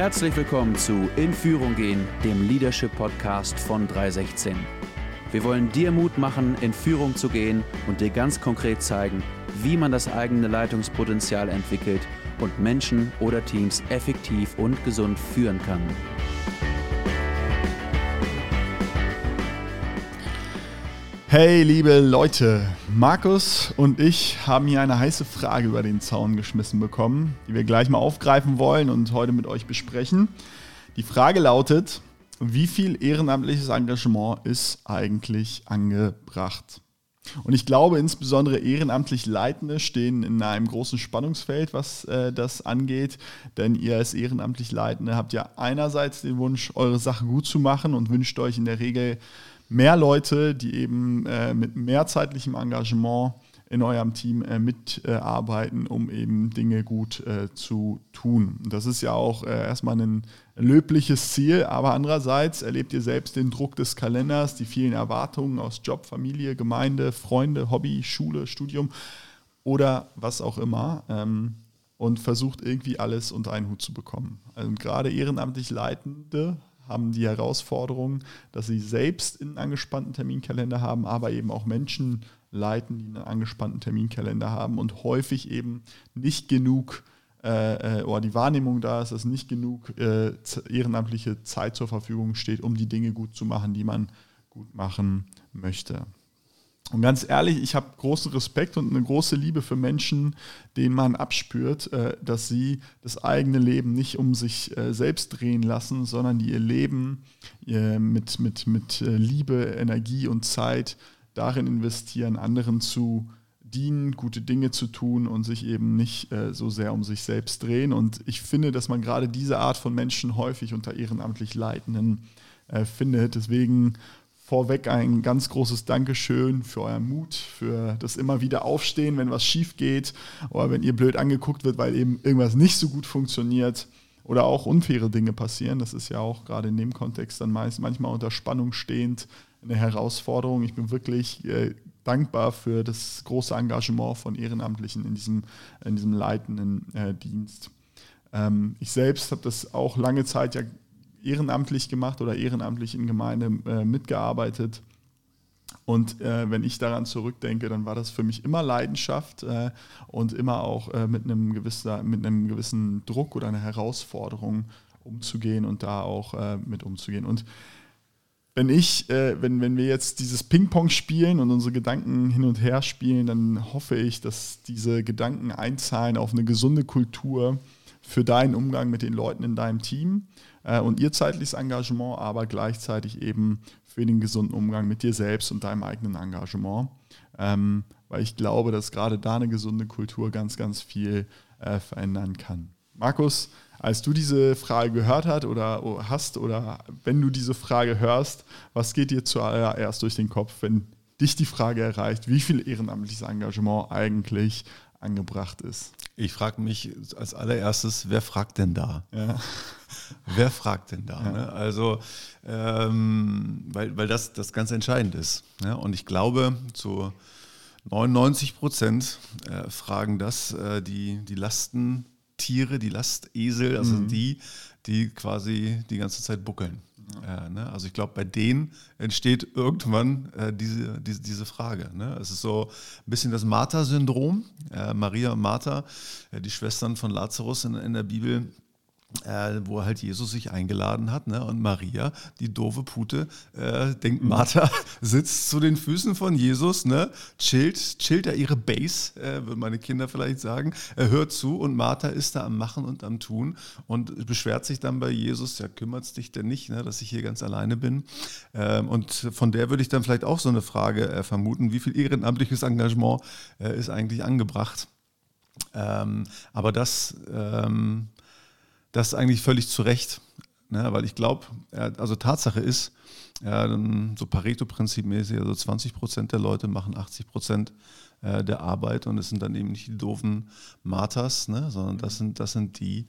Herzlich willkommen zu In Führung gehen, dem Leadership Podcast von 316. Wir wollen dir Mut machen, in Führung zu gehen und dir ganz konkret zeigen, wie man das eigene Leitungspotenzial entwickelt und Menschen oder Teams effektiv und gesund führen kann. Hey liebe Leute, Markus und ich haben hier eine heiße Frage über den Zaun geschmissen bekommen, die wir gleich mal aufgreifen wollen und heute mit euch besprechen. Die Frage lautet, wie viel ehrenamtliches Engagement ist eigentlich angebracht? Und ich glaube, insbesondere ehrenamtlich Leitende stehen in einem großen Spannungsfeld, was äh, das angeht. Denn ihr als ehrenamtlich Leitende habt ja einerseits den Wunsch, eure Sache gut zu machen und wünscht euch in der Regel mehr Leute, die eben äh, mit mehr zeitlichem Engagement in eurem Team äh, mitarbeiten, um eben Dinge gut äh, zu tun. Das ist ja auch äh, erstmal ein löbliches Ziel, aber andererseits erlebt ihr selbst den Druck des Kalenders, die vielen Erwartungen aus Job, Familie, Gemeinde, Freunde, Hobby, Schule, Studium oder was auch immer. Ähm, und versucht irgendwie alles unter einen Hut zu bekommen. Also gerade ehrenamtlich Leitende haben die Herausforderung, dass sie selbst einen angespannten Terminkalender haben, aber eben auch Menschen leiten, die einen angespannten Terminkalender haben und häufig eben nicht genug äh, äh, oder die Wahrnehmung da ist, dass nicht genug äh, ehrenamtliche Zeit zur Verfügung steht, um die Dinge gut zu machen, die man gut machen möchte. Und ganz ehrlich, ich habe großen Respekt und eine große Liebe für Menschen, denen man abspürt, äh, dass sie das eigene Leben nicht um sich äh, selbst drehen lassen, sondern die ihr Leben äh, mit, mit, mit Liebe, Energie und Zeit darin investieren, anderen zu dienen, gute Dinge zu tun und sich eben nicht so sehr um sich selbst drehen. Und ich finde, dass man gerade diese Art von Menschen häufig unter ehrenamtlich Leitenden findet. Deswegen vorweg ein ganz großes Dankeschön für euren Mut, für das immer wieder Aufstehen, wenn was schief geht oder wenn ihr blöd angeguckt wird, weil eben irgendwas nicht so gut funktioniert oder auch unfaire Dinge passieren. Das ist ja auch gerade in dem Kontext dann meist manchmal unter Spannung stehend eine Herausforderung. Ich bin wirklich äh, dankbar für das große Engagement von Ehrenamtlichen in diesem, in diesem leitenden äh, Dienst. Ähm, ich selbst habe das auch lange Zeit ja ehrenamtlich gemacht oder ehrenamtlich in Gemeinde äh, mitgearbeitet. Und äh, wenn ich daran zurückdenke, dann war das für mich immer Leidenschaft äh, und immer auch äh, mit, einem gewisser, mit einem gewissen Druck oder einer Herausforderung umzugehen und da auch äh, mit umzugehen. Und wenn ich, äh, wenn, wenn wir jetzt dieses Ping-Pong spielen und unsere Gedanken hin und her spielen, dann hoffe ich, dass diese Gedanken einzahlen auf eine gesunde Kultur für deinen Umgang mit den Leuten in deinem Team und ihr zeitliches Engagement, aber gleichzeitig eben für den gesunden Umgang mit dir selbst und deinem eigenen Engagement. Ähm, weil ich glaube, dass gerade da eine gesunde Kultur ganz, ganz viel äh, verändern kann. Markus, als du diese Frage gehört hast oder hast oder wenn du diese Frage hörst, was geht dir zuallererst durch den Kopf, wenn dich die Frage erreicht, wie viel ehrenamtliches Engagement eigentlich angebracht ist? Ich frage mich als allererstes, wer fragt denn da? Ja. wer fragt denn da? Ja. Ne? Also, ähm, weil, weil das, das ganz entscheidend ist. Ne? Und ich glaube, zu 99 Prozent äh, fragen das äh, die, die Lastentiere, die Lastesel, also mhm. die, die quasi die ganze Zeit buckeln. Ja, ne? Also ich glaube, bei denen entsteht irgendwann äh, diese, diese, diese Frage. Ne? Es ist so ein bisschen das Martha-Syndrom. Äh, Maria und Martha, äh, die Schwestern von Lazarus in, in der Bibel, äh, wo halt Jesus sich eingeladen hat. Ne? Und Maria, die doofe Pute, äh, denkt. Martha sitzt zu den Füßen von Jesus, ne? chillt, chillt er ihre Base, äh, würden meine Kinder vielleicht sagen. Er hört zu und Martha ist da am Machen und am Tun und beschwert sich dann bei Jesus, ja, kümmert es dich denn nicht, ne, dass ich hier ganz alleine bin? Ähm, und von der würde ich dann vielleicht auch so eine Frage äh, vermuten, wie viel ehrenamtliches Engagement äh, ist eigentlich angebracht? Ähm, aber das ähm, das eigentlich völlig zu Recht. Ne? Weil ich glaube, also Tatsache ist, so Pareto-Prinzip-mäßig, also 20 Prozent der Leute machen 80 Prozent äh, der Arbeit und es sind dann eben nicht die doofen Marthas, ne? sondern das sind, das sind die,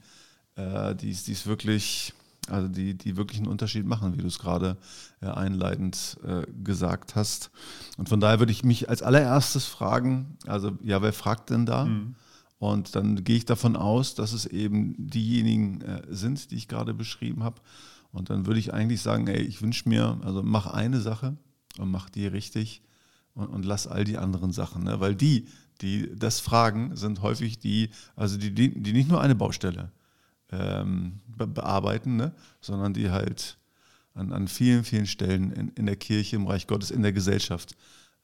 äh, die es wirklich, also die, die wirklich einen Unterschied machen, wie du es gerade äh, einleitend äh, gesagt hast. Und von daher würde ich mich als allererstes fragen, also ja, wer fragt denn da? Mhm. Und dann gehe ich davon aus, dass es eben diejenigen äh, sind, die ich gerade beschrieben habe. Und dann würde ich eigentlich sagen, ey, ich wünsche mir, also mach eine Sache und mach die richtig und, und lass all die anderen Sachen. Ne? Weil die, die das fragen, sind häufig die, also die, die, nicht nur eine Baustelle ähm, be bearbeiten, ne? sondern die halt an, an vielen, vielen Stellen in, in der Kirche, im Reich Gottes, in der Gesellschaft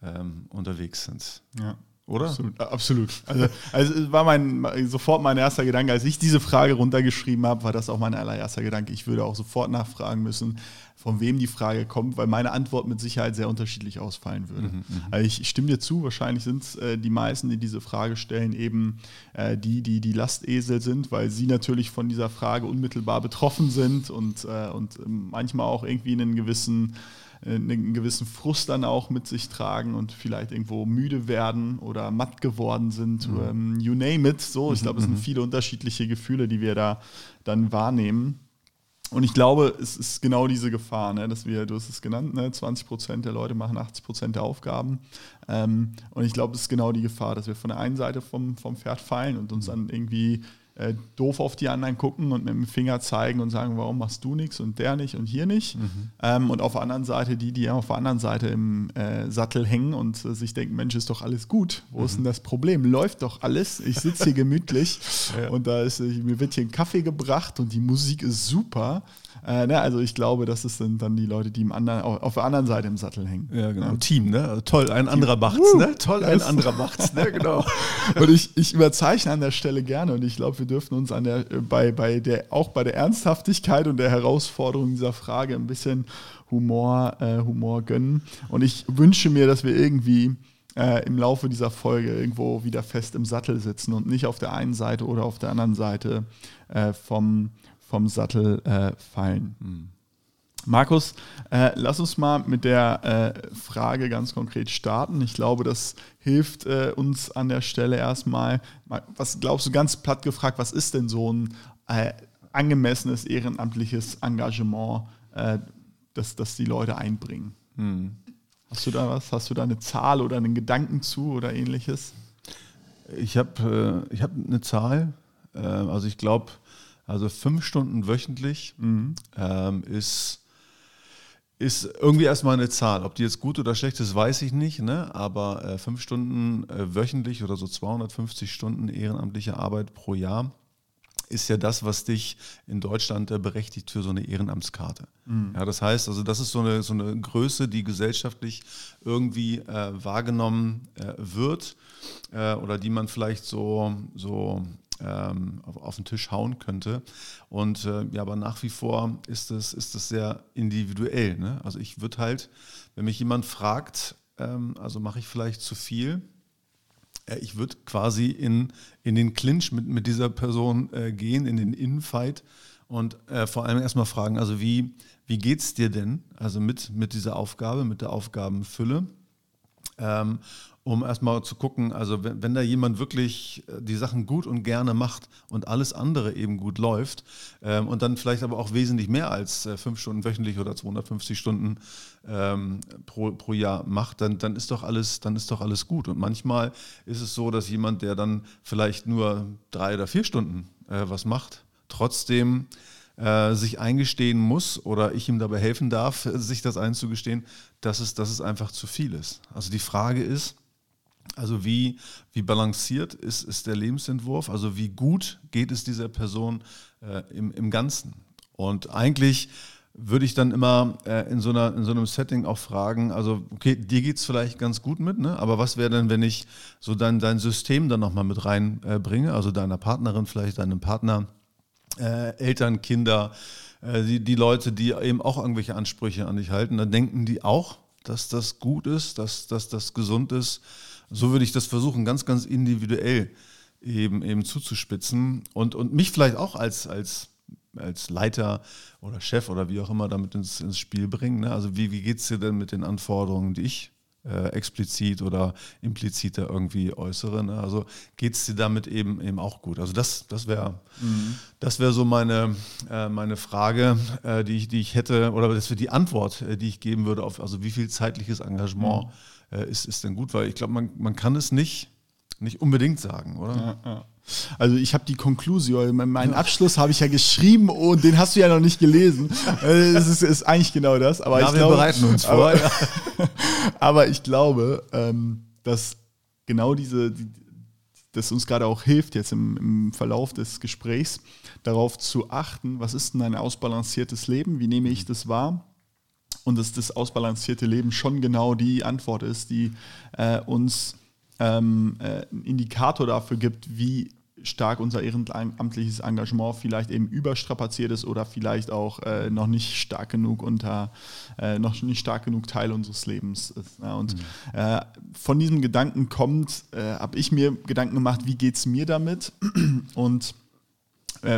ähm, unterwegs sind. Ja. Oder? Absolut. absolut. Also, also war mein sofort mein erster Gedanke, als ich diese Frage runtergeschrieben habe, war das auch mein allererster Gedanke. Ich würde auch sofort nachfragen müssen, von wem die Frage kommt, weil meine Antwort mit Sicherheit sehr unterschiedlich ausfallen würde. Mhm, mhm. also ich, stimme dir zu, wahrscheinlich sind es äh, die meisten, die diese Frage stellen, eben äh, die, die die Lastesel sind, weil sie natürlich von dieser Frage unmittelbar betroffen sind und, äh, und manchmal auch irgendwie einen gewissen einen gewissen Frust dann auch mit sich tragen und vielleicht irgendwo müde werden oder matt geworden sind. Mhm. Ähm, you name it. So, ich glaube, es sind mhm. viele unterschiedliche Gefühle, die wir da dann wahrnehmen. Und ich glaube, es ist genau diese Gefahr, ne, dass wir, du hast es genannt, ne, 20 Prozent der Leute machen 80 Prozent der Aufgaben. Ähm, und ich glaube, es ist genau die Gefahr, dass wir von der einen Seite vom, vom Pferd fallen und uns dann irgendwie äh, doof auf die anderen gucken und mit dem Finger zeigen und sagen, warum machst du nichts und der nicht und hier nicht. Mhm. Ähm, und auf der anderen Seite die, die auf der anderen Seite im äh, Sattel hängen und äh, sich denken, Mensch, ist doch alles gut. Wo mhm. ist denn das Problem? Läuft doch alles. Ich sitze hier gemütlich ja. und da ist, mir wird hier ein Kaffee gebracht und die Musik ist super. Äh, ne, also ich glaube, das sind dann die Leute, die im anderen, auf der anderen Seite im Sattel hängen. Ja, genau. Ja. Team, ne? Also toll, ein Team. anderer macht's, ne? Toll, ein anderer macht's, ne? Genau. und ich, ich überzeichne an der Stelle gerne und ich glaube, wir dürfen uns an der, bei, bei der, auch bei der Ernsthaftigkeit und der Herausforderung dieser Frage ein bisschen Humor, äh, Humor gönnen. Und ich wünsche mir, dass wir irgendwie äh, im Laufe dieser Folge irgendwo wieder fest im Sattel sitzen und nicht auf der einen Seite oder auf der anderen Seite äh, vom, vom Sattel äh, fallen. Mhm. Markus, äh, lass uns mal mit der äh, Frage ganz konkret starten. Ich glaube, das hilft äh, uns an der Stelle erstmal. Was glaubst du, ganz platt gefragt, was ist denn so ein äh, angemessenes ehrenamtliches Engagement, äh, das, das die Leute einbringen? Mhm. Hast du da was? Hast du da eine Zahl oder einen Gedanken zu oder ähnliches? Ich habe äh, hab eine Zahl. also ich glaube, also fünf Stunden wöchentlich mhm. ähm, ist, ist irgendwie erstmal eine Zahl. Ob die jetzt gut oder schlecht ist, weiß ich nicht. Ne? Aber äh, fünf Stunden äh, wöchentlich oder so 250 Stunden ehrenamtliche Arbeit pro Jahr ist ja das, was dich in Deutschland äh, berechtigt für so eine Ehrenamtskarte. Mhm. Ja, das heißt, also das ist so eine, so eine Größe, die gesellschaftlich irgendwie äh, wahrgenommen äh, wird äh, oder die man vielleicht so, so ähm, auf, auf, den Tisch hauen könnte. Und äh, ja, aber nach wie vor ist es ist das sehr individuell. Ne? Also ich würde halt, wenn mich jemand fragt, ähm, also mache ich vielleicht zu viel, äh, ich würde quasi in, in den Clinch mit, mit dieser Person äh, gehen, in den Infight und äh, vor allem erstmal fragen, also wie, wie geht es dir denn? Also mit, mit dieser Aufgabe, mit der Aufgabenfülle. Ähm, um erstmal zu gucken, also wenn, wenn, da jemand wirklich äh, die Sachen gut und gerne macht und alles andere eben gut läuft ähm, und dann vielleicht aber auch wesentlich mehr als äh, fünf Stunden wöchentlich oder 250 Stunden ähm, pro, pro Jahr macht, dann, dann ist doch alles, dann ist doch alles gut. Und manchmal ist es so, dass jemand, der dann vielleicht nur drei oder vier Stunden äh, was macht, trotzdem äh, sich eingestehen muss oder ich ihm dabei helfen darf, sich das einzugestehen, dass es, dass es einfach zu viel ist. Also die Frage ist, also wie, wie balanciert ist, ist der Lebensentwurf? Also wie gut geht es dieser Person äh, im, im Ganzen? Und eigentlich würde ich dann immer äh, in, so einer, in so einem Setting auch fragen, also okay, dir geht es vielleicht ganz gut mit, ne? aber was wäre denn, wenn ich so dein, dein System dann nochmal mit reinbringe, äh, also deiner Partnerin, vielleicht deinem Partner, äh, Eltern, Kinder, äh, die, die Leute, die eben auch irgendwelche Ansprüche an dich halten, dann denken die auch, dass das gut ist, dass, dass das gesund ist so würde ich das versuchen, ganz, ganz individuell eben, eben zuzuspitzen und, und mich vielleicht auch als, als, als Leiter oder Chef oder wie auch immer damit ins, ins Spiel bringen. Ne? Also wie, wie geht es dir denn mit den Anforderungen, die ich äh, explizit oder implizit da irgendwie äußere. Ne? Also geht es dir damit eben eben auch gut. Also das, das wäre mhm. das so meine, äh, meine Frage, äh, die, ich, die ich hätte, oder das wäre die Antwort, äh, die ich geben würde auf, also wie viel zeitliches Engagement mhm. Äh, ist, ist denn gut, weil ich glaube, man, man kann es nicht, nicht unbedingt sagen, oder? Ja, ja. Also ich habe die Konklusion, meinen Abschluss habe ich ja geschrieben und den hast du ja noch nicht gelesen. Äh, es ist, ist eigentlich genau das. Aber ja, ich wir glaube, bereiten uns vor. Aber, aber ich glaube, ähm, dass genau diese, die, das uns gerade auch hilft, jetzt im, im, Verlauf des Gesprächs, darauf zu achten, was ist denn ein ausbalanciertes Leben, wie nehme ich das wahr? Und dass das ausbalancierte Leben schon genau die Antwort ist, die äh, uns ähm, äh, einen Indikator dafür gibt, wie stark unser ehrenamtliches Engagement vielleicht eben überstrapaziert ist oder vielleicht auch äh, noch nicht stark genug unter, äh, noch nicht stark genug Teil unseres Lebens ist. Ja, und mhm. äh, von diesem Gedanken kommt, äh, habe ich mir Gedanken gemacht, wie geht es mir damit? Und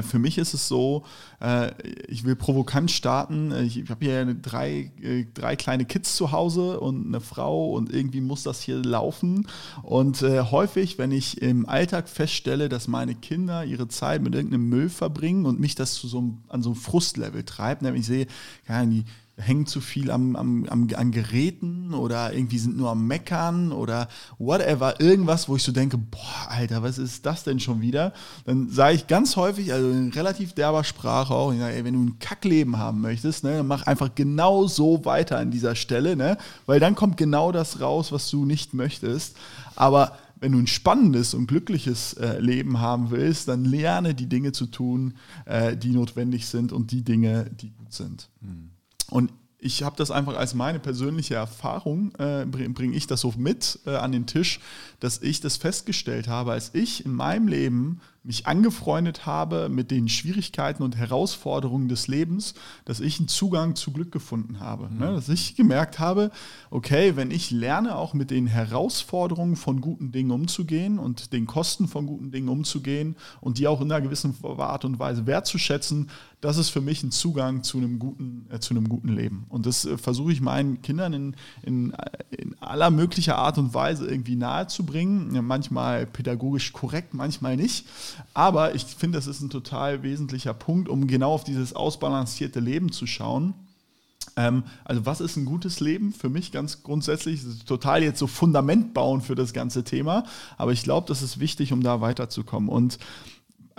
für mich ist es so, äh, ich will provokant starten. Ich, ich habe hier drei, äh, drei kleine Kids zu Hause und eine Frau und irgendwie muss das hier laufen. Und äh, häufig, wenn ich im Alltag feststelle, dass meine Kinder ihre Zeit mit irgendeinem Müll verbringen und mich das zu so einem, an so einem Frustlevel treibt, nämlich ne, ich sehe, ja, die hängen zu viel am, am, am, an Geräten oder irgendwie sind nur am Meckern oder whatever, irgendwas, wo ich so denke, boah, Alter, was ist das denn schon wieder? Dann sage ich ganz häufig, also in relativ derber Sprache auch, sage, ey, wenn du ein Kackleben haben möchtest, ne, dann mach einfach genau so weiter an dieser Stelle, ne, weil dann kommt genau das raus, was du nicht möchtest. Aber wenn du ein spannendes und glückliches äh, Leben haben willst, dann lerne die Dinge zu tun, äh, die notwendig sind und die Dinge, die gut sind. Mhm. Und ich habe das einfach als meine persönliche Erfahrung, äh, bringe ich das so mit äh, an den Tisch, dass ich das festgestellt habe, als ich in meinem Leben mich angefreundet habe mit den Schwierigkeiten und Herausforderungen des Lebens, dass ich einen Zugang zu Glück gefunden habe. Mhm. Ne? Dass ich gemerkt habe, okay, wenn ich lerne, auch mit den Herausforderungen von guten Dingen umzugehen und den Kosten von guten Dingen umzugehen und die auch in einer gewissen Art und Weise wertzuschätzen, das ist für mich ein Zugang zu einem guten, äh, zu einem guten Leben. Und das äh, versuche ich meinen Kindern in, in, in, aller möglicher Art und Weise irgendwie nahezubringen. Manchmal pädagogisch korrekt, manchmal nicht. Aber ich finde, das ist ein total wesentlicher Punkt, um genau auf dieses ausbalancierte Leben zu schauen. Ähm, also was ist ein gutes Leben? Für mich ganz grundsätzlich, total jetzt so Fundament bauen für das ganze Thema, aber ich glaube, das ist wichtig, um da weiterzukommen. Und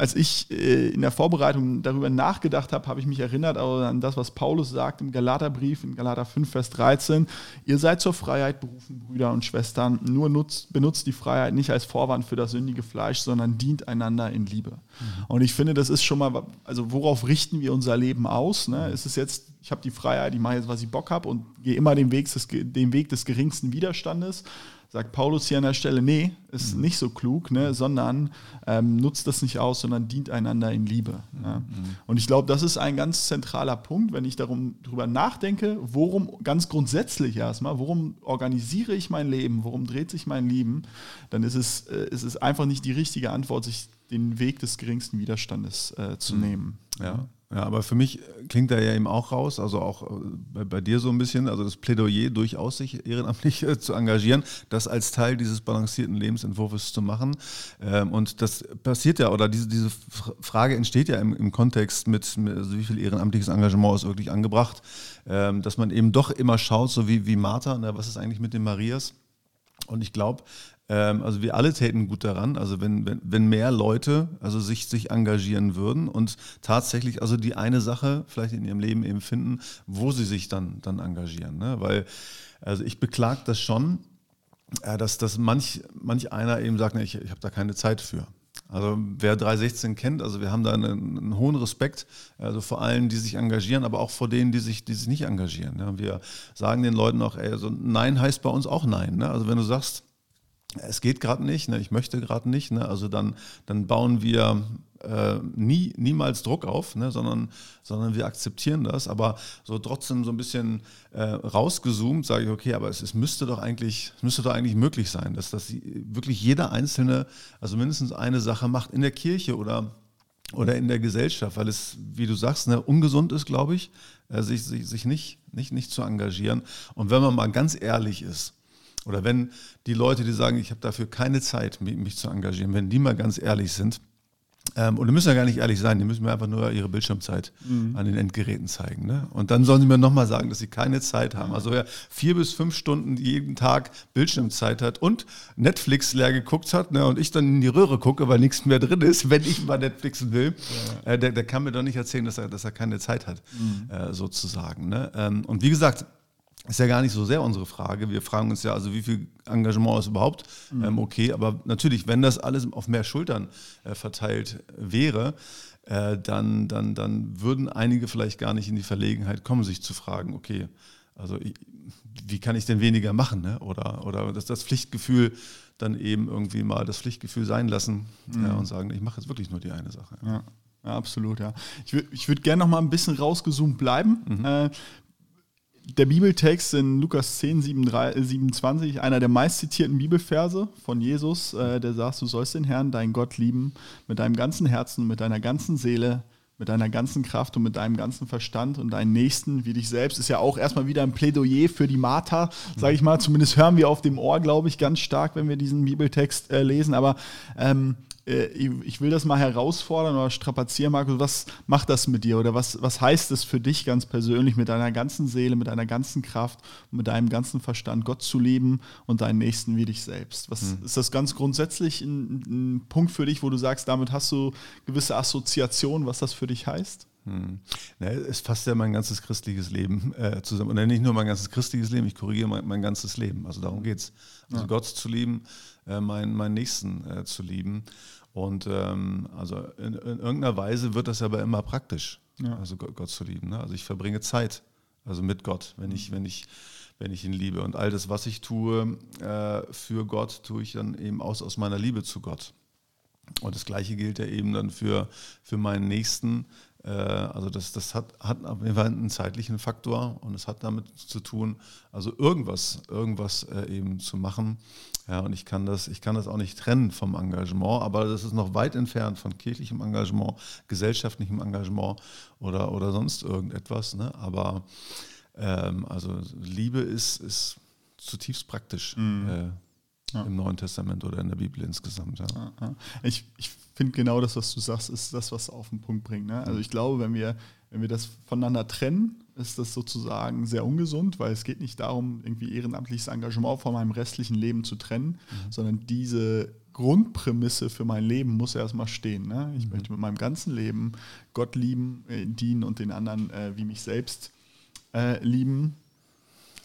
als ich äh, in der Vorbereitung darüber nachgedacht habe, habe ich mich erinnert an das, was Paulus sagt im Galaterbrief, in Galater 5, Vers 13. Ihr seid zur Freiheit berufen, Brüder und Schwestern. Nur nutzt, benutzt die Freiheit nicht als Vorwand für das sündige Fleisch, sondern dient einander in Liebe. Mhm. Und ich finde, das ist schon mal, also worauf richten wir unser Leben aus? Ne? Ist es jetzt, ich habe die Freiheit, ich mache jetzt, was ich Bock habe und gehe immer den Weg, des, den Weg des geringsten Widerstandes? Sagt Paulus hier an der Stelle, nee, ist mhm. nicht so klug, ne, sondern ähm, nutzt das nicht aus, sondern dient einander in Liebe. Ja. Mhm. Und ich glaube, das ist ein ganz zentraler Punkt, wenn ich darum darüber nachdenke, worum ganz grundsätzlich erstmal, worum organisiere ich mein Leben, worum dreht sich mein Leben, dann ist es, äh, ist es einfach nicht die richtige Antwort, sich den Weg des geringsten Widerstandes äh, zu mhm. nehmen. Ja. Ja, aber für mich klingt da ja eben auch raus, also auch äh, bei, bei, dir so ein bisschen, also das Plädoyer durchaus sich ehrenamtlich äh, zu engagieren, das als Teil dieses balancierten Lebensentwurfs zu machen. Ähm, und das passiert ja, oder diese, diese Frage entsteht ja im, im Kontext mit, mit also wie viel ehrenamtliches Engagement ist wirklich angebracht, ähm, dass man eben doch immer schaut, so wie, wie Martha, na, was ist eigentlich mit den Marias? Und ich glaube, also wir alle täten gut daran, also wenn, wenn, wenn mehr Leute also sich, sich engagieren würden und tatsächlich also die eine Sache vielleicht in ihrem Leben eben finden, wo sie sich dann, dann engagieren. Ne? Weil, also ich beklage das schon, äh, dass, dass manch, manch einer eben sagt, ne, ich, ich habe da keine Zeit für. Also wer 316 kennt, also wir haben da einen, einen, hohen Respekt, also vor allen, die sich engagieren, aber auch vor denen, die sich, die sich nicht engagieren. Ja, wir sagen den Leuten auch, ey, also Nein heißt bei uns auch Nein. Ne? Also wenn du sagst, es geht gerade nicht, ne, ich möchte gerade nicht, ne, also dann, dann bauen wir äh, nie, niemals Druck auf, ne, sondern, sondern wir akzeptieren das, aber so trotzdem so ein bisschen äh, rausgezoomt sage ich, okay, aber es, es, müsste doch eigentlich, es müsste doch eigentlich möglich sein, dass, dass wirklich jeder Einzelne also mindestens eine Sache macht in der Kirche oder oder in der Gesellschaft, weil es, wie du sagst, ne, ungesund ist, glaube ich, äh, sich, sich, sich nicht, nicht, nicht zu engagieren. Und wenn man mal ganz ehrlich ist, oder wenn die Leute, die sagen, ich habe dafür keine Zeit, mich zu engagieren, wenn die mal ganz ehrlich sind, Ähm, und die müssen ja gar nicht ehrlich sein, die müssen mir einfach nur ihre Bildschirmzeit mhm. an den Endgeräten zeigen. Ne? Und dann sollen sie mir nochmal sagen, dass sie keine Zeit haben. Also wer vier bis fünf Stunden jeden Tag Bildschirmzeit hat und Netflix leer geguckt hat ne, und ich dann in die Röhre gucke, weil nichts mehr drin ist, wenn ich mal Netflixen will, ja. äh, der, der, kann mir doch nicht erzählen, dass er, dass er keine Zeit hat, mhm. äh, sozusagen. Ne? Ähm, und wie gesagt, ist ja gar nicht so sehr unsere Frage. Wir fragen uns ja, also wie viel Engagement ist überhaupt mhm. ähm, okay. Aber natürlich, wenn das alles auf mehr Schultern äh, verteilt wäre, äh, dann, dann, dann würden einige vielleicht gar nicht in die Verlegenheit kommen, sich zu fragen, okay, also wie kann ich denn weniger machen? Ne? Oder, oder dass das Pflichtgefühl dann eben irgendwie mal das Pflichtgefühl sein lassen mhm. ja, und sagen, ich mache jetzt wirklich nur die eine Sache. Ja. Ja, absolut, ja. Ich würde ich würd gerne noch mal ein bisschen rausgezoomt bleiben. Mhm. Äh, der Bibeltext in Lukas 10, 27, einer der meistzitierten Bibelverse von Jesus, äh, der sagt, du sollst den Herrn, deinen Gott lieben, mit deinem ganzen Herzen, mit deiner ganzen Seele, mit deiner ganzen Kraft und mit deinem ganzen Verstand und deinen Nächsten wie dich selbst. Ist ja auch erstmal wieder ein Plädoyer für die Martha, sage ich mal. Zumindest hören wir auf dem Ohr, glaube ich, ganz stark, wenn wir diesen Bibeltext äh, lesen. Aber ähm, äh, ich will das mal herausfordern oder strapazieren, Markus, was macht das mit dir oder was, was heißt es für dich ganz persönlich, mit deiner ganzen Seele, mit deiner ganzen Kraft mit deinem ganzen Verstand Gott zu lieben und deinen Nächsten wie dich selbst? Was mhm. ist das ganz grundsätzlich ein, ein, Punkt für dich, wo du sagst, damit hast du gewisse Assoziationen, was das für dich heißt? Hm. Ja, es fasst ja mein ganzes christliches Leben äh, zusammen. Und nicht nur mein ganzes christliches Leben, ich korrigiere mein, mein ganzes Leben. Also darum geht es. Also ja. Gott zu lieben, äh, meinen, meinen Nächsten äh, zu lieben. Und ähm, also in, in, irgendeiner Weise wird das aber immer praktisch, ja. also Gott, Gott, zu lieben. Ne? Also ich verbringe Zeit, also mit Gott, wenn ich, wenn ich, wenn ich ihn liebe. Und all das, was ich tue äh, für Gott, tue ich dann eben aus, aus meiner Liebe zu Gott. Und das Gleiche gilt ja eben dann für, für meinen Nächsten. Äh, also das, das hat, hat auf jeden Fall einen zeitlichen Faktor und es hat damit zu tun, also irgendwas, irgendwas äh, eben zu machen. Ja, und ich kann, das, ich kann das auch nicht trennen vom Engagement, aber das ist noch weit entfernt von kirchlichem Engagement, gesellschaftlichem Engagement oder, oder sonst irgendetwas. Ne? Aber ähm, also Liebe ist, ist zutiefst praktisch. Mhm. Äh, ja. im Neuen Testament oder in der Bibel insgesamt. Ja. Ich, ich finde genau das, was du sagst, ist das, was auf den Punkt bringt. Ne? Also ich glaube, wenn wir, wenn wir das voneinander trennen, ist das sozusagen sehr ungesund, weil es geht nicht darum, irgendwie ehrenamtliches Engagement von meinem restlichen Leben zu trennen, mhm. sondern diese Grundprämisse für mein Leben muss erstmal stehen. Ne? Ich mhm. möchte mit meinem ganzen Leben Gott lieben, äh, dienen und den anderen äh, wie mich selbst äh, lieben.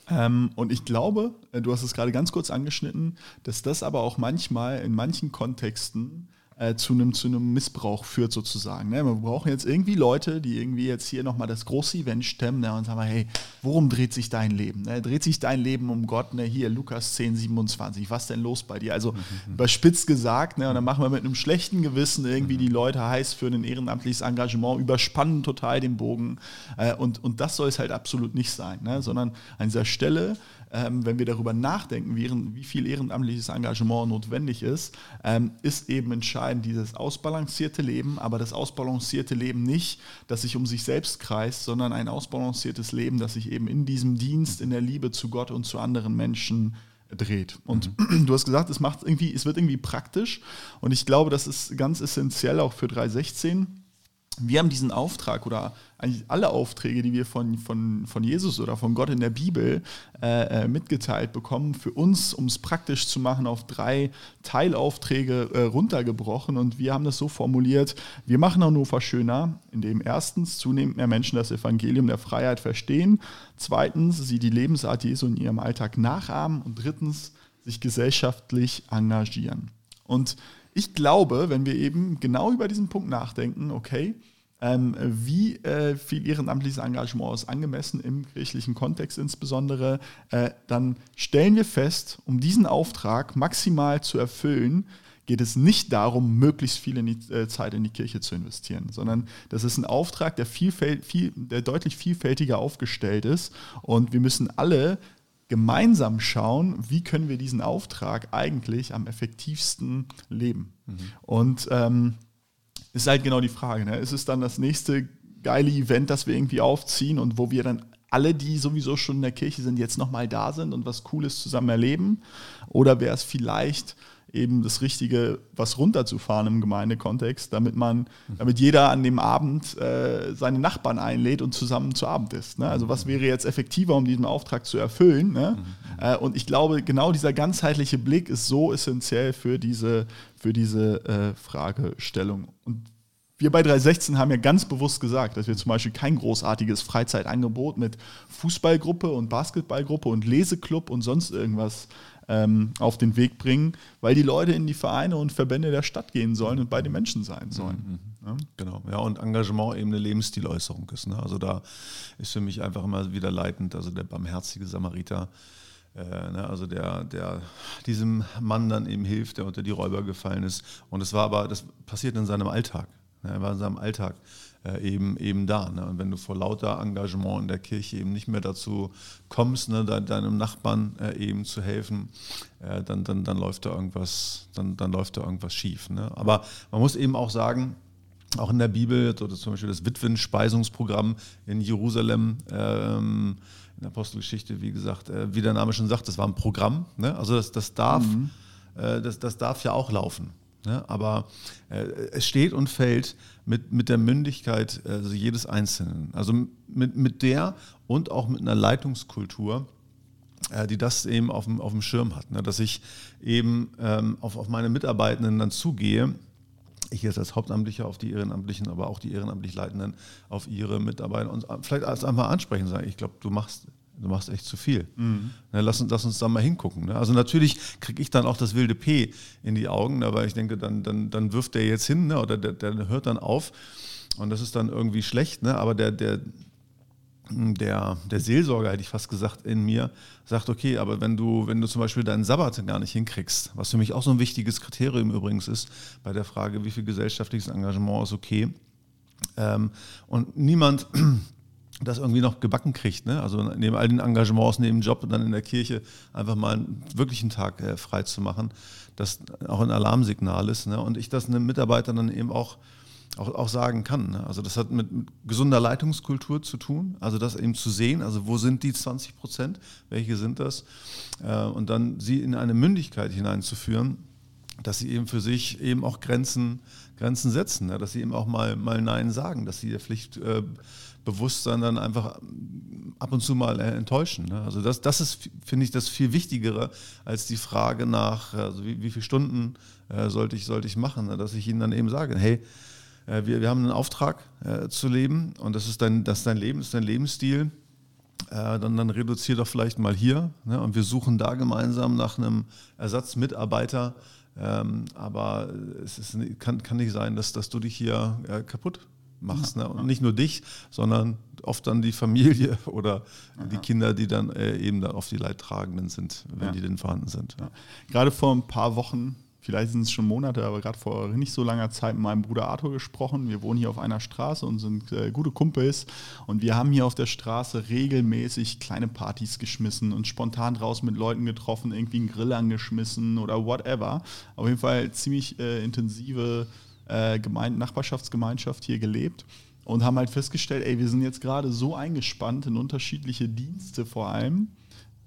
Ähm, und ich glaube, äh, du hast es gerade ganz kurz angeschnitten, dass das aber auch manchmal in manchen Kontexten äh, zu einem zu einem Missbrauch führt sozusagen. Ne? Wir brauchen jetzt irgendwie Leute, die irgendwie jetzt hier nochmal das große Event stemmen ne? und sagen, hey, worum dreht sich dein Leben? Ne? Dreht sich dein Leben um Gott? Ne? Hier, Lukas 10, 27, was denn los bei dir? Also mhm. mhm. überspitzt gesagt, ne? und dann machen wir mit einem schlechten Gewissen irgendwie mhm. die Leute heiß für ein ehrenamtliches Engagement, überspannen total den Bogen äh, und, und das soll es halt absolut nicht sein, ne? sondern an dieser Stelle wenn wir darüber nachdenken, wie, wie, viel ehrenamtliches Engagement notwendig ist, ähm, ist eben entscheidend dieses ausbalancierte Leben, aber das ausbalancierte Leben nicht, das sich um sich selbst kreist, sondern ein ausbalanciertes Leben, das sich eben in diesem Dienst, in der Liebe zu Gott und zu anderen Menschen dreht. Und mhm. du hast gesagt, es macht irgendwie, es wird irgendwie praktisch. Und ich glaube, das ist ganz essentiell auch für 316 wir haben diesen Auftrag oder eigentlich alle Aufträge, die wir von, von, von Jesus oder von Gott in der Bibel äh, äh mitgeteilt bekommen, für uns, um es praktisch zu machen, auf drei Teilaufträge äh, runtergebrochen. Und wir haben das so formuliert, wir machen Hannover schöner, indem erstens zunehmend mehr Menschen das Evangelium der Freiheit verstehen, zweitens sie die Lebensart Jesu in ihrem Alltag nachahmen und drittens sich gesellschaftlich engagieren. Und ich glaube, wenn wir eben genau über diesen Punkt nachdenken, okay, ähm, wie äh, viel ehrenamtliches Engagement ist angemessen im kirchlichen Kontext insbesondere, äh, dann stellen wir fest, um diesen Auftrag maximal zu erfüllen, geht es nicht darum, möglichst viel in die, äh, Zeit in die Kirche zu investieren, sondern das ist ein Auftrag, der, viel, der deutlich vielfältiger aufgestellt ist und wir müssen alle gemeinsam schauen, wie können wir diesen Auftrag eigentlich am effektivsten leben. Mhm. Und ähm, ist halt genau die Frage, ne? ist es dann das nächste geile Event, das wir irgendwie aufziehen und wo wir dann alle, die sowieso schon in der Kirche sind, jetzt nochmal da sind und was Cooles zusammen erleben? Oder wäre es vielleicht eben das Richtige, was runterzufahren im Gemeindekontext, damit man, damit jeder an dem Abend äh, seine Nachbarn einlädt und zusammen zu Abend isst. Ne? Also was wäre jetzt effektiver, um diesen Auftrag zu erfüllen? Ne? Äh, und ich glaube, genau dieser ganzheitliche Blick ist so essentiell für diese, für diese äh, Fragestellung. Und wir bei 316 haben ja ganz bewusst gesagt, dass wir zum Beispiel kein großartiges Freizeitangebot mit Fußballgruppe und Basketballgruppe und Leseclub und sonst irgendwas ähm, auf den Weg bringen, weil die Leute in die Vereine und Verbände der Stadt gehen sollen und bei den Menschen sein sollen. Mhm. Ja? Genau, ja, und Engagement eben eine Lebensstiläußerung ist. Ne? Also da ist für mich einfach immer wieder leitend, also der barmherzige Samariter, äh, ne? also der, der diesem Mann dann eben hilft, der unter die Räuber gefallen ist. Und es war aber, das passiert in seinem Alltag. Ne? Er war in seinem Alltag äh, eben, eben da. Ne? Und wenn du vor lauter Engagement in der Kirche eben nicht mehr dazu kommst, ne, deinem Nachbarn äh, eben zu helfen, äh, dann, dann, dann läuft da irgendwas, dann, dann läuft da irgendwas schief. Ne? Aber man muss eben auch sagen, auch in der Bibel, oder zum Beispiel das Witwen-Speisungsprogramm in Jerusalem, ähm, in der Apostelgeschichte, wie gesagt, äh, wie der Name schon sagt, das war ein Programm. Ne? Also das, das, darf, mhm. äh, das, das darf ja auch laufen. Ne? Aber äh, es steht und fällt mit, mit der Mündigkeit also jedes Einzelnen. Also mit, mit der und auch mit einer Leitungskultur, äh, die das eben auf dem, auf dem Schirm hat. Ne? Dass ich eben ähm, auf, auf meine Mitarbeitenden dann zugehe, ich jetzt als Hauptamtlicher auf die Ehrenamtlichen, aber auch die ehrenamtlich Leitenden auf ihre Mitarbeiter und vielleicht als einfach ansprechen sagen, ich glaube, du machst du machst echt zu viel. Mhm. Na, lass, uns, lass uns da mal hingucken. Ne? Also natürlich kriege ich dann auch das wilde P in die Augen, aber ich denke, dann, dann, dann wirft der jetzt hin ne? oder der, der hört dann auf und das ist dann irgendwie schlecht, ne? aber der, der, der, der Seelsorger, hätte ich fast gesagt, in mir, sagt, okay, aber wenn du, wenn du zum Beispiel deinen Sabbat gar nicht hinkriegst, was für mich auch so ein wichtiges Kriterium übrigens ist, bei der Frage, wie viel gesellschaftliches Engagement ist okay, ähm, und niemand das irgendwie noch gebacken kriegt. Ne? Also neben all den Engagements, neben Job und dann in der Kirche einfach mal einen wirklichen Tag äh, frei zu machen, das auch ein Alarmsignal ist. Ne? Und ich das einem Mitarbeiter dann eben auch, auch, auch sagen kann. Ne? Also das hat mit, mit, gesunder Leitungskultur zu tun, also das eben zu sehen, also wo sind die 20 Prozent, welche sind das? Äh, und dann sie in eine Mündigkeit hineinzuführen, dass sie eben für sich eben auch Grenzen, Grenzen setzen, ne? dass sie eben auch mal, mal Nein sagen, dass sie der Pflicht äh, Bewusstsein dann einfach ab und zu mal enttäuschen. Ne? Also das, das ist, finde ich, das viel Wichtigere als die Frage nach, also wie, wie viele Stunden äh, sollte, ich, sollte ich machen, ne? dass ich ihnen dann eben sage, hey, äh, wir, wir haben einen Auftrag äh, zu leben und das ist dein, das ist dein Leben, das ist dein Lebensstil. Äh, dann, dann reduziere doch vielleicht mal hier ne? und wir suchen da gemeinsam nach einem Ersatzmitarbeiter. Ähm, aber es ist, kann, kann nicht sein, dass, dass du dich hier äh, kaputt machst. Ne? Und nicht nur dich, sondern oft dann die Familie oder Aha. die Kinder, die dann äh, eben dann auf die Leidtragenden sind, wenn ja. die denn vorhanden sind. Ja. Gerade vor ein paar Wochen, vielleicht sind es schon Monate, aber gerade vor nicht so langer Zeit mit meinem Bruder Arthur gesprochen. Wir wohnen hier auf einer Straße und sind äh, gute Kumpels. Und wir haben hier auf der Straße regelmäßig kleine Partys geschmissen und spontan draußen mit Leuten getroffen, irgendwie einen Grill angeschmissen oder whatever. Auf jeden Fall ziemlich äh, intensive äh, Gemeinde, Nachbarschaftsgemeinschaft hier gelebt und haben halt festgestellt, ey, wir sind jetzt gerade so eingespannt in unterschiedliche Dienste vor allem,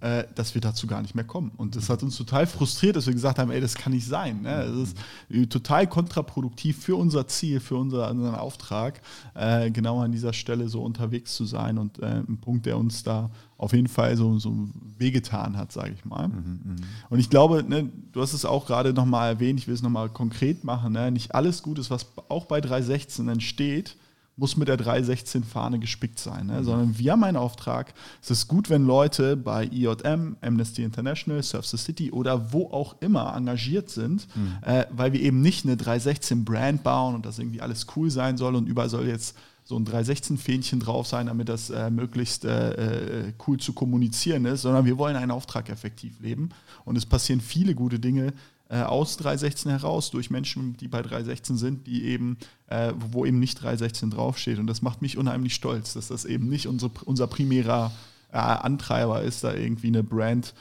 äh, dass wir dazu gar nicht mehr kommen. Und das hat uns total frustriert, dass wir gesagt haben, ey, das kann nicht sein. Ne? Das ist total kontraproduktiv für unser Ziel, für unser, unseren Auftrag, äh, genau an dieser Stelle so unterwegs zu sein. Und äh, ein Punkt, der uns da auf jeden Fall so, so wehgetan hat, sage ich mal. Mhm, mh. Und ich glaube, ne, du hast es auch gerade nochmal erwähnt, ich will es nochmal konkret machen, ne? nicht alles Gutes, was auch bei 316 entsteht, muss mit der 316-Fahne gespickt sein, ne? mhm. sondern wir haben einen Auftrag. Es ist gut, wenn Leute bei IJM, Amnesty International, Surf the City oder wo auch immer engagiert sind, mhm. äh, weil wir eben nicht eine 316-Brand bauen und das irgendwie alles cool sein soll und überall soll jetzt so ein 316-Fähnchen drauf sein, damit das äh, möglichst äh, äh, cool zu kommunizieren ist, sondern wir wollen einen Auftrag effektiv leben. Und es passieren viele gute Dinge äh, aus 316 heraus durch Menschen, die bei 316 sind, die eben, äh, wo eben nicht 316 draufsteht. Und das macht mich unheimlich stolz, dass das eben nicht unsere, unser primärer äh, Antreiber ist, da irgendwie eine Brand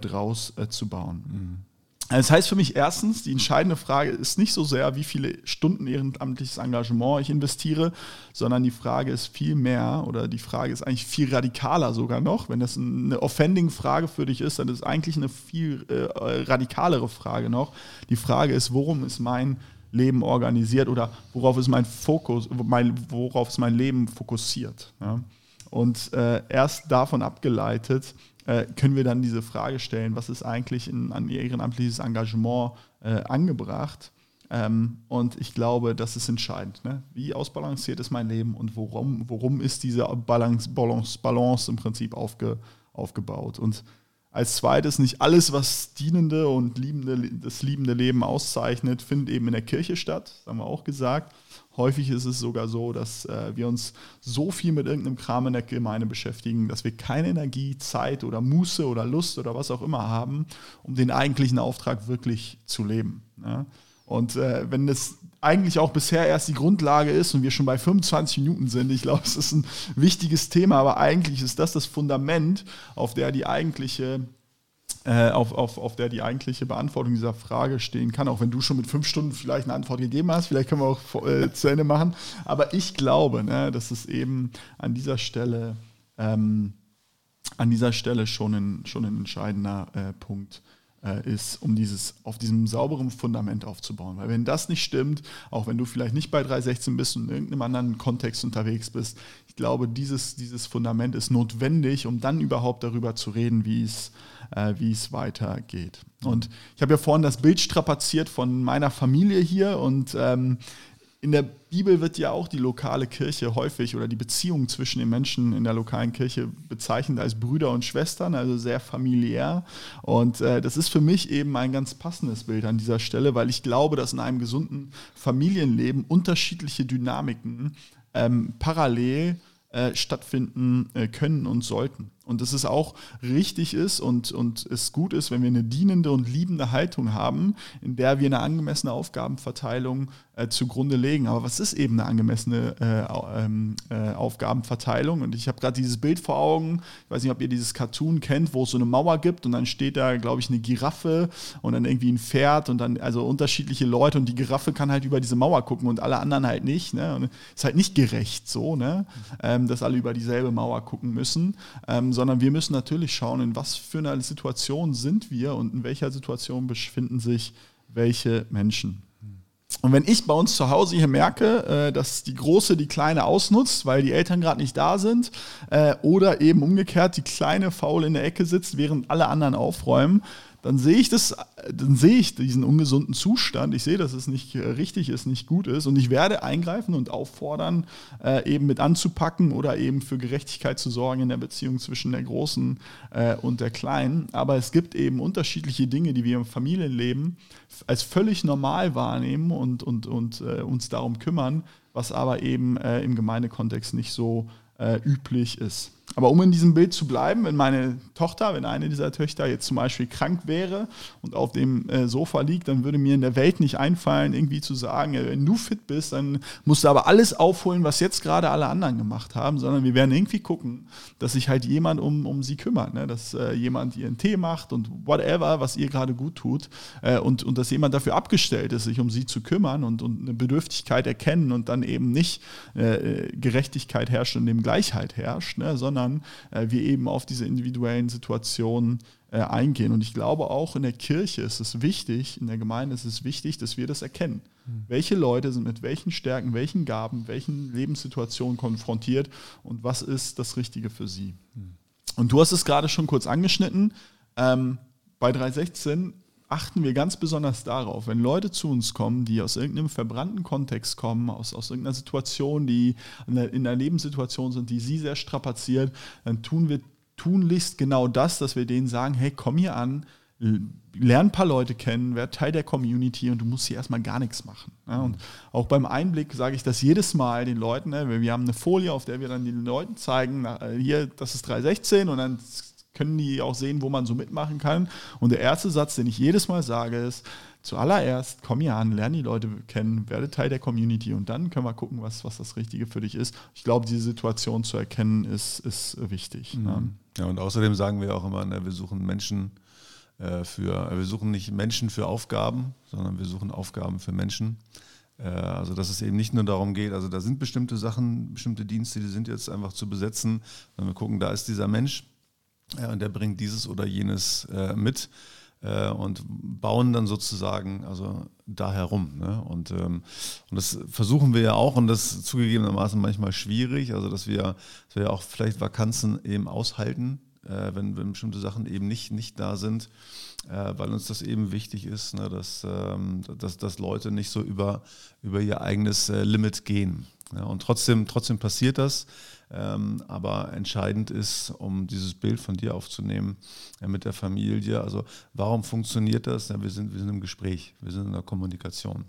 draus zu bauen. Mhm. Das heißt für mich erstens, die entscheidende Frage ist nicht so sehr, wie viele Stunden ehrenamtliches Engagement ich investiere, sondern die Frage ist viel mehr oder die Frage ist eigentlich viel radikaler sogar noch. Wenn das eine offending Frage für dich ist, dann ist es eigentlich eine viel äh, radikalere Frage noch. Die Frage ist, worum ist mein Leben organisiert oder worauf ist mein Fokus, mein, worauf ist mein Leben fokussiert. Ja? Und äh, erst davon abgeleitet, äh, können wir dann diese Frage stellen, was ist eigentlich in, an ehrenamtliches Engagement äh, angebracht? Ähm, und ich glaube, das ist entscheidend. Ne? Wie ausbalanciert ist mein Leben und worum, worum ist diese Balance, Balance, Balance im Prinzip aufge, aufgebaut? Und als zweites, nicht alles, was dienende und liebende, das liebende Leben auszeichnet, findet eben in der Kirche statt, das haben wir auch gesagt. Häufig ist es sogar so, dass äh, wir uns so viel mit irgendeinem Kram in der Gemeinde beschäftigen, dass wir keine Energie, Zeit oder Muße oder Lust oder was auch immer haben, um den eigentlichen Auftrag wirklich zu leben. Ja? Und äh, wenn das eigentlich auch bisher erst die Grundlage ist und wir schon bei 25 Minuten sind, ich glaube, es ist ein wichtiges Thema, aber eigentlich ist das das Fundament, auf der die eigentliche äh, auf, auf, auf der die eigentliche Beantwortung dieser Frage stehen kann. Auch wenn du schon mit fünf Stunden vielleicht eine Antwort gegeben hast, vielleicht können wir auch äh, zu Ende machen. Aber ich glaube, ne, dass es eben an dieser Stelle, ähm, an dieser Stelle schon ein, schon ein entscheidender äh, Punkt äh, ist, um dieses auf diesem sauberen Fundament aufzubauen. Weil wenn das nicht stimmt, auch wenn du vielleicht nicht bei 316 bist und in irgendeinem anderen Kontext unterwegs bist, ich glaube, dieses, dieses Fundament ist notwendig, um dann überhaupt darüber zu reden, wie es äh, wie es weitergeht. Und ich habe ja vorhin das Bild strapaziert von meiner Familie hier und ähm, in der Bibel wird ja auch die lokale Kirche häufig oder die Beziehung zwischen den Menschen in der lokalen Kirche bezeichnet als Brüder und Schwestern, also sehr familiär. Und äh, das ist für mich eben ein ganz passendes Bild an dieser Stelle, weil ich glaube, dass in einem gesunden Familienleben unterschiedliche Dynamiken ähm, parallel äh, stattfinden äh, können und sollten. Und dass es auch richtig ist und, und es gut ist, wenn wir eine dienende und liebende Haltung haben, in der wir eine angemessene Aufgabenverteilung äh, zugrunde legen. Aber was ist eben eine angemessene äh, ähm, äh, Aufgabenverteilung? Und ich habe gerade dieses Bild vor Augen, ich weiß nicht, ob ihr dieses Cartoon kennt, wo es so eine Mauer gibt und dann steht da, glaube ich, eine Giraffe und dann irgendwie ein Pferd und dann also unterschiedliche Leute und die Giraffe kann halt über diese Mauer gucken und alle anderen halt nicht. Ne? Und ist halt nicht gerecht so, ne? Ähm, dass alle über dieselbe Mauer gucken müssen. Ähm, sondern wir müssen natürlich schauen, in was für einer Situation sind wir und in welcher Situation befinden sich welche Menschen. Und wenn ich bei uns zu Hause hier merke, äh, dass die Große die Kleine ausnutzt, weil die Eltern gerade nicht da sind, äh, oder eben umgekehrt die Kleine faul in der Ecke sitzt, während alle anderen aufräumen, dann sehe ich das, dann sehe ich diesen ungesunden Zustand. Ich sehe, dass es nicht richtig ist, nicht gut ist. Und ich werde eingreifen und auffordern, äh, eben mit anzupacken oder eben für Gerechtigkeit zu sorgen in der Beziehung zwischen der Großen äh, und der Kleinen. Aber es gibt eben unterschiedliche Dinge, die wir im Familienleben als völlig normal wahrnehmen und, und, und äh, uns darum kümmern, was aber eben äh, im Gemeindekontext nicht so äh, üblich ist. Aber um in diesem Bild zu bleiben, wenn meine Tochter, wenn eine dieser Töchter jetzt zum Beispiel krank wäre und auf dem äh, Sofa liegt, dann würde mir in der Welt nicht einfallen, irgendwie zu sagen, wenn du fit bist, dann musst du aber alles aufholen, was jetzt gerade alle anderen gemacht haben, sondern wir werden irgendwie gucken, dass sich halt jemand um, um sie kümmert, ne? dass äh, jemand ihren Tee macht und whatever, was ihr gerade gut tut äh, und, und dass jemand dafür abgestellt ist, sich um sie zu kümmern und, und eine Bedürftigkeit erkennen und dann eben nicht äh, Gerechtigkeit herrscht und dem Gleichheit herrscht, ne? sondern sondern äh, wir eben auf diese individuellen Situationen äh, eingehen. Und ich glaube auch in der Kirche ist es wichtig, in der Gemeinde ist es wichtig, dass wir das erkennen. Mhm. Welche Leute sind mit welchen Stärken, welchen Gaben, welchen Lebenssituationen konfrontiert und was ist das Richtige für sie. Mhm. Und du hast es gerade schon kurz angeschnitten. Ähm, bei 316 achten wir ganz besonders darauf, wenn Leute zu uns kommen, die aus irgendeinem verbrannten Kontext kommen, aus, aus irgendeiner Situation, die in einer Lebenssituation sind, die sie sehr strapaziert, dann tun wir tunlichst genau das, dass wir denen sagen, hey, komm hier an, lern ein paar Leute kennen, werd Teil der Community und du musst hier erstmal gar nichts machen. Ja, und auch beim Einblick sage ich das jedes Mal den Leuten, ne, wir haben eine Folie, auf der wir dann den Leuten zeigen, hier, das ist 316 und dann können die auch sehen, wo man so mitmachen kann. Und der erste Satz, den ich jedes Mal sage, ist, zuallererst komm hier an, lerne die Leute kennen, werde Teil der Community und dann können wir gucken, was, was das Richtige für dich ist. Ich glaube, diese Situation zu erkennen, ist, ist wichtig. Mhm. Ja. ja, und außerdem sagen wir auch immer, ne, wir suchen Menschen, äh, für, wir suchen nicht Menschen für Aufgaben, sondern wir suchen Aufgaben für Menschen. Äh, also dass es eben nicht nur darum geht, also da sind bestimmte Sachen, bestimmte Dienste, die sind jetzt einfach zu besetzen, sondern wir gucken, da ist dieser Mensch ja, und der bringt dieses oder jenes äh, mit äh, und bauen dann sozusagen also da herum. Ne? Und, ähm, und das versuchen wir ja auch und das ist zugegebenermaßen manchmal schwierig, also dass wir, dass wir ja auch vielleicht Vakanzen eben aushalten, äh, wenn, wenn bestimmte Sachen eben nicht, nicht da sind äh, weil uns das eben wichtig ist, ne, dass, ähm, dass, dass Leute nicht so über, über ihr eigenes äh, Limit gehen. Ja, und trotzdem, trotzdem passiert das. Ähm, aber entscheidend ist, um dieses Bild von dir aufzunehmen äh, mit der Familie, also warum funktioniert das? Ja, wir, sind, wir sind im Gespräch, wir sind in der Kommunikation.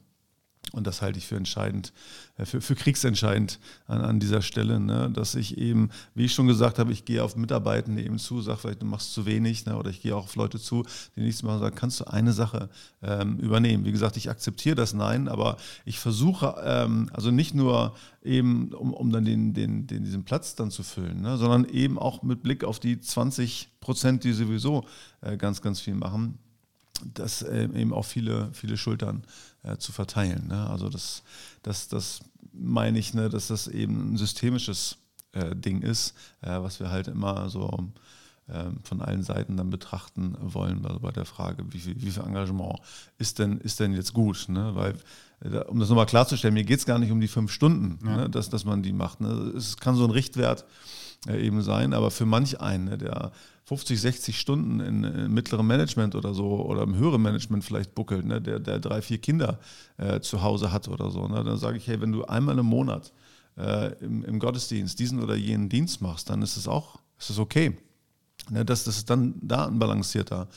Und das halte ich für entscheidend, äh, für, für kriegsentscheidend an, an dieser Stelle, ne? dass ich eben, wie ich schon gesagt habe, ich gehe auf Mitarbeitende eben zu, sage vielleicht, du machst zu wenig, ne? oder ich gehe auch auf Leute zu, die nichts machen, sagen, kannst du eine Sache ähm, übernehmen. Wie gesagt, ich akzeptiere das Nein, aber ich versuche, ähm, also nicht nur eben, um, um dann den, den, den, diesen Platz dann zu füllen, ne? sondern eben auch mit Blick auf die 20 Prozent, die sowieso äh, ganz, ganz viel machen, dass äh, eben auch viele, viele Schultern äh, zu verteilen. Ne? Also das, das, das meine ich, ne, dass das eben ein systemisches äh, Ding ist, äh, was wir halt immer so ähm, von allen Seiten dann betrachten wollen, also bei der Frage, wie viel, wie viel Engagement ist denn, ist denn jetzt gut? Ne? Weil, äh, um das nochmal klarzustellen, mir geht es gar nicht um die fünf Stunden, ja. ne, dass, dass man die macht. Ne? Es kann so ein Richtwert äh, eben sein, aber für manch einen, ne, der 50, 60 Stunden in, in, mittlerem Management oder so oder im höheren Management vielleicht buckelt, ne, der, der drei, vier Kinder äh, zu Hause hat oder so, ne, dann sage ich, hey, wenn du einmal im Monat äh, im, im, Gottesdienst diesen oder jenen Dienst machst, dann ist es auch ist es okay. Ne, das, das ist dann da ein balancierter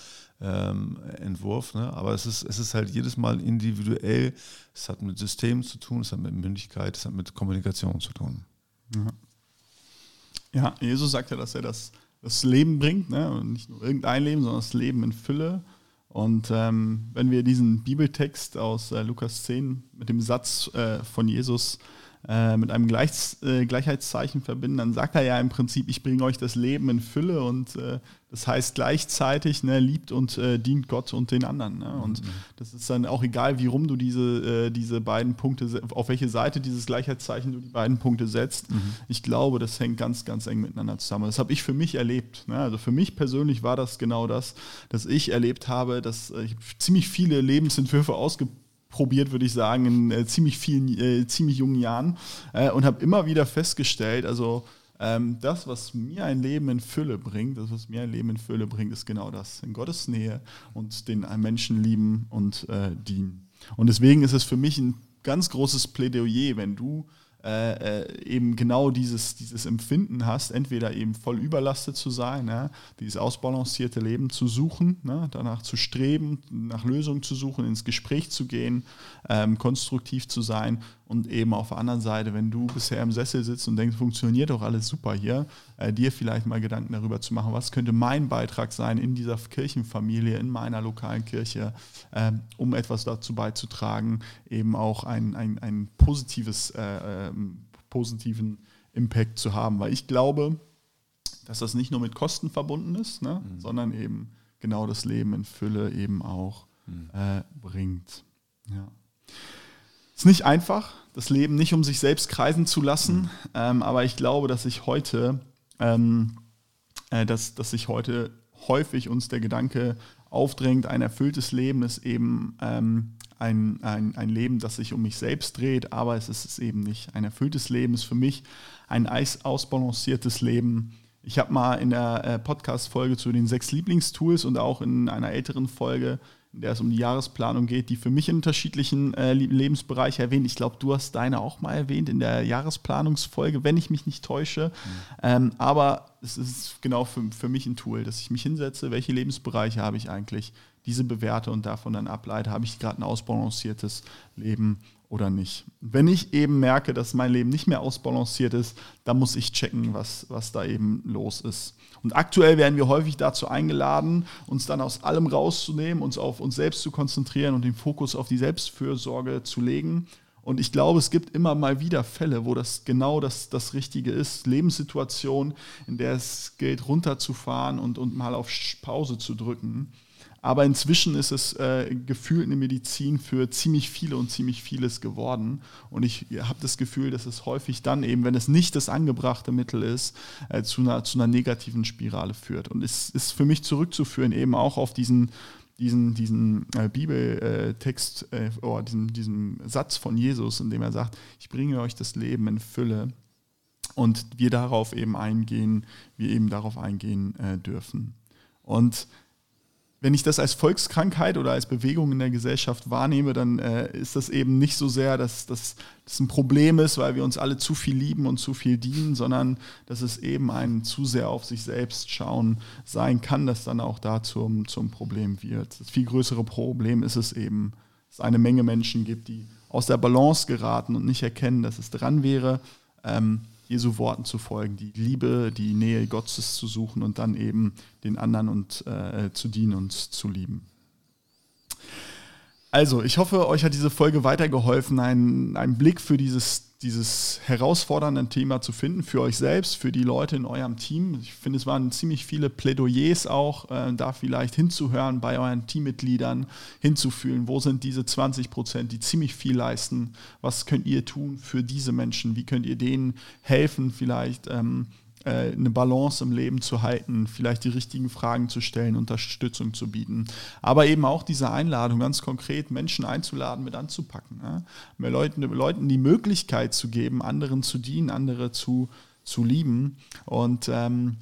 ähm, Entwurf, ne? aber es ist, es ist halt jedes Mal individuell, es hat mit Systemen zu tun, es hat mit Mündigkeit, es hat mit Kommunikation zu tun. Ja, ja Jesus sagt ja, dass er das das Leben bringt. Ne? Und nicht nur irgendein Leben, sondern das Leben in Fülle. Und ähm, wenn wir diesen Bibeltext aus äh, Lukas 10 mit dem Satz äh, von Jesus äh, mit einem Gleich, äh, Gleichheitszeichen verbinden, dann sagt er ja im Prinzip, ich bringe euch das Leben in Fülle und äh, das heißt gleichzeitig, ne, liebt und äh, dient Gott und den anderen. Ne? Und mhm. das ist dann auch egal, wie rum du diese, äh, diese beiden Punkte, auf welche Seite dieses Gleichheitszeichen du die beiden Punkte setzt. Mhm. Ich glaube, das hängt ganz, ganz eng miteinander zusammen. Das habe ich für mich erlebt. Ne? Also für mich persönlich war das genau das, dass ich erlebt habe, dass ich ziemlich viele Lebensentwürfe ausgeprobiert probiert, würde ich sagen, in äh, ziemlich vielen, äh, ziemlich jungen Jahren äh, und habe immer wieder festgestellt, also ähm, das, was mir ein Leben in Fülle bringt, das, was mir ein Leben in Fülle bringt, ist genau das, in Gottes Nähe und den Menschen lieben und äh, dienen. Und deswegen ist es für mich ein ganz großes Plädoyer, wenn du äh, äh, eben genau dieses, dieses Empfinden hast, entweder eben voll überlastet zu sein, ne, dieses ausbalancierte Leben zu suchen, ne, danach zu streben, nach Lösungen zu suchen, ins Gespräch zu gehen, ähm, konstruktiv zu sein und eben auf der anderen Seite, wenn du bisher im Sessel sitzt und denkst, funktioniert doch alles super hier, äh, dir vielleicht mal Gedanken darüber zu machen, was könnte mein Beitrag sein in dieser Kirchenfamilie, in meiner lokalen Kirche, äh, um etwas dazu beizutragen, eben auch ein, ein, ein positives, äh, ähm, positiven Impact zu haben. Weil ich glaube, dass das nicht nur mit Kosten verbunden ist, ne, mhm. sondern eben genau das Leben in Fülle eben auch mhm. äh, bringt. Ja. Ist nicht einfach, das Leben nicht um sich selbst kreisen zu lassen, mhm. ähm, aber ich glaube, dass sich heute, ähm, äh, dass, dass sich heute häufig uns der Gedanke aufdrängt, ein erfülltes Leben ist eben ähm, ein, ein, ein Leben, das sich um mich selbst dreht, aber es ist es eben nicht. Ein erfülltes Leben ist für mich ein ausbalanciertes Leben. Ich habe mal in der äh, Podcast-Folge zu den sechs Lieblingstools und auch in einer älteren Folge in der es um die Jahresplanung geht, die für mich in unterschiedlichen äh, Lebensbereichen erwähnt. Ich glaube, du hast deine auch mal erwähnt in der Jahresplanungsfolge, wenn ich mich nicht täusche. Mhm. Ähm, aber es ist genau für, für mich ein Tool, dass ich mich hinsetze, welche Lebensbereiche habe ich eigentlich, diese bewerte und davon dann ableite, habe ich gerade ein ausbalanciertes Leben oder nicht. Wenn ich eben merke, dass mein Leben nicht mehr ausbalanciert ist, dann muss ich checken, was, was da eben los ist. Und aktuell werden wir häufig dazu eingeladen, uns dann aus allem rauszunehmen, uns auf uns selbst zu konzentrieren und den Fokus auf die Selbstfürsorge zu legen. Und ich glaube, es gibt immer mal wieder Fälle, wo das genau das, das Richtige ist. Lebenssituationen, in der es gilt, runterzufahren und, und mal auf Pause zu drücken. Aber inzwischen ist es äh, gefühlt eine Medizin für ziemlich viele und ziemlich vieles geworden. Und ich habe das Gefühl, dass es häufig dann eben, wenn es nicht das angebrachte Mittel ist, äh, zu, einer, zu einer negativen Spirale führt. Und es ist für mich zurückzuführen eben auch auf diesen diesen, diesen äh, Bibeltext äh, oder diesen, diesen Satz von Jesus, in dem er sagt, ich bringe euch das Leben in Fülle und wir darauf eben eingehen, wir eben darauf eingehen äh, dürfen. Und wenn ich das als Volkskrankheit oder als Bewegung in der Gesellschaft wahrnehme, dann äh, ist das eben nicht so sehr, dass das ein Problem ist, weil wir uns alle zu viel lieben und zu viel dienen, sondern dass es eben ein zu sehr auf sich selbst schauen sein kann, das dann auch da zum, zum Problem wird. Das viel größere Problem ist es eben, dass es eine Menge Menschen gibt, die aus der Balance geraten und nicht erkennen, dass es dran wäre, ähm, Jesu Worten zu folgen, die Liebe, die Nähe Gottes zu suchen und dann eben den anderen und äh, zu dienen und zu lieben. Also, ich hoffe, euch hat diese Folge weitergeholfen, einen, einen Blick für dieses dieses herausfordernde Thema zu finden für euch selbst, für die Leute in eurem Team. Ich finde, es waren ziemlich viele Plädoyers auch, äh, da vielleicht hinzuhören bei euren Teammitgliedern, hinzufühlen, wo sind diese 20 Prozent, die ziemlich viel leisten, was könnt ihr tun für diese Menschen, wie könnt ihr denen helfen, vielleicht ähm, äh, eine Balance im Leben zu halten, vielleicht die richtigen Fragen zu stellen, Unterstützung zu bieten. Aber eben auch diese Einladung, ganz konkret Menschen einzuladen, mit anzupacken. Ja? Mehr Leuten, Leuten die Möglichkeit zu geben, anderen zu dienen, andere zu, zu lieben. Und ähm,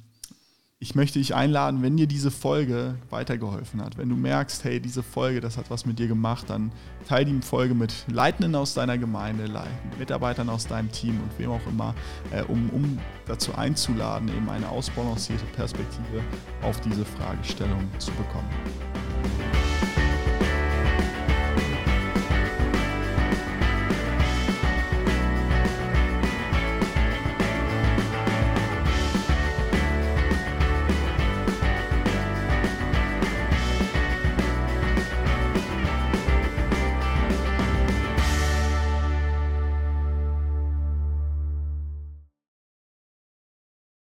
ich möchte dich einladen, wenn dir diese Folge weitergeholfen hat, wenn du merkst, hey, diese Folge, das hat was mit dir gemacht, dann teile die Folge mit Leitenden aus deiner Gemeinde, Mitarbeitern aus deinem Team und wem auch immer, äh, um, um dazu einzuladen, eben eine ausbalancierte Perspektive auf diese Fragestellung zu bekommen.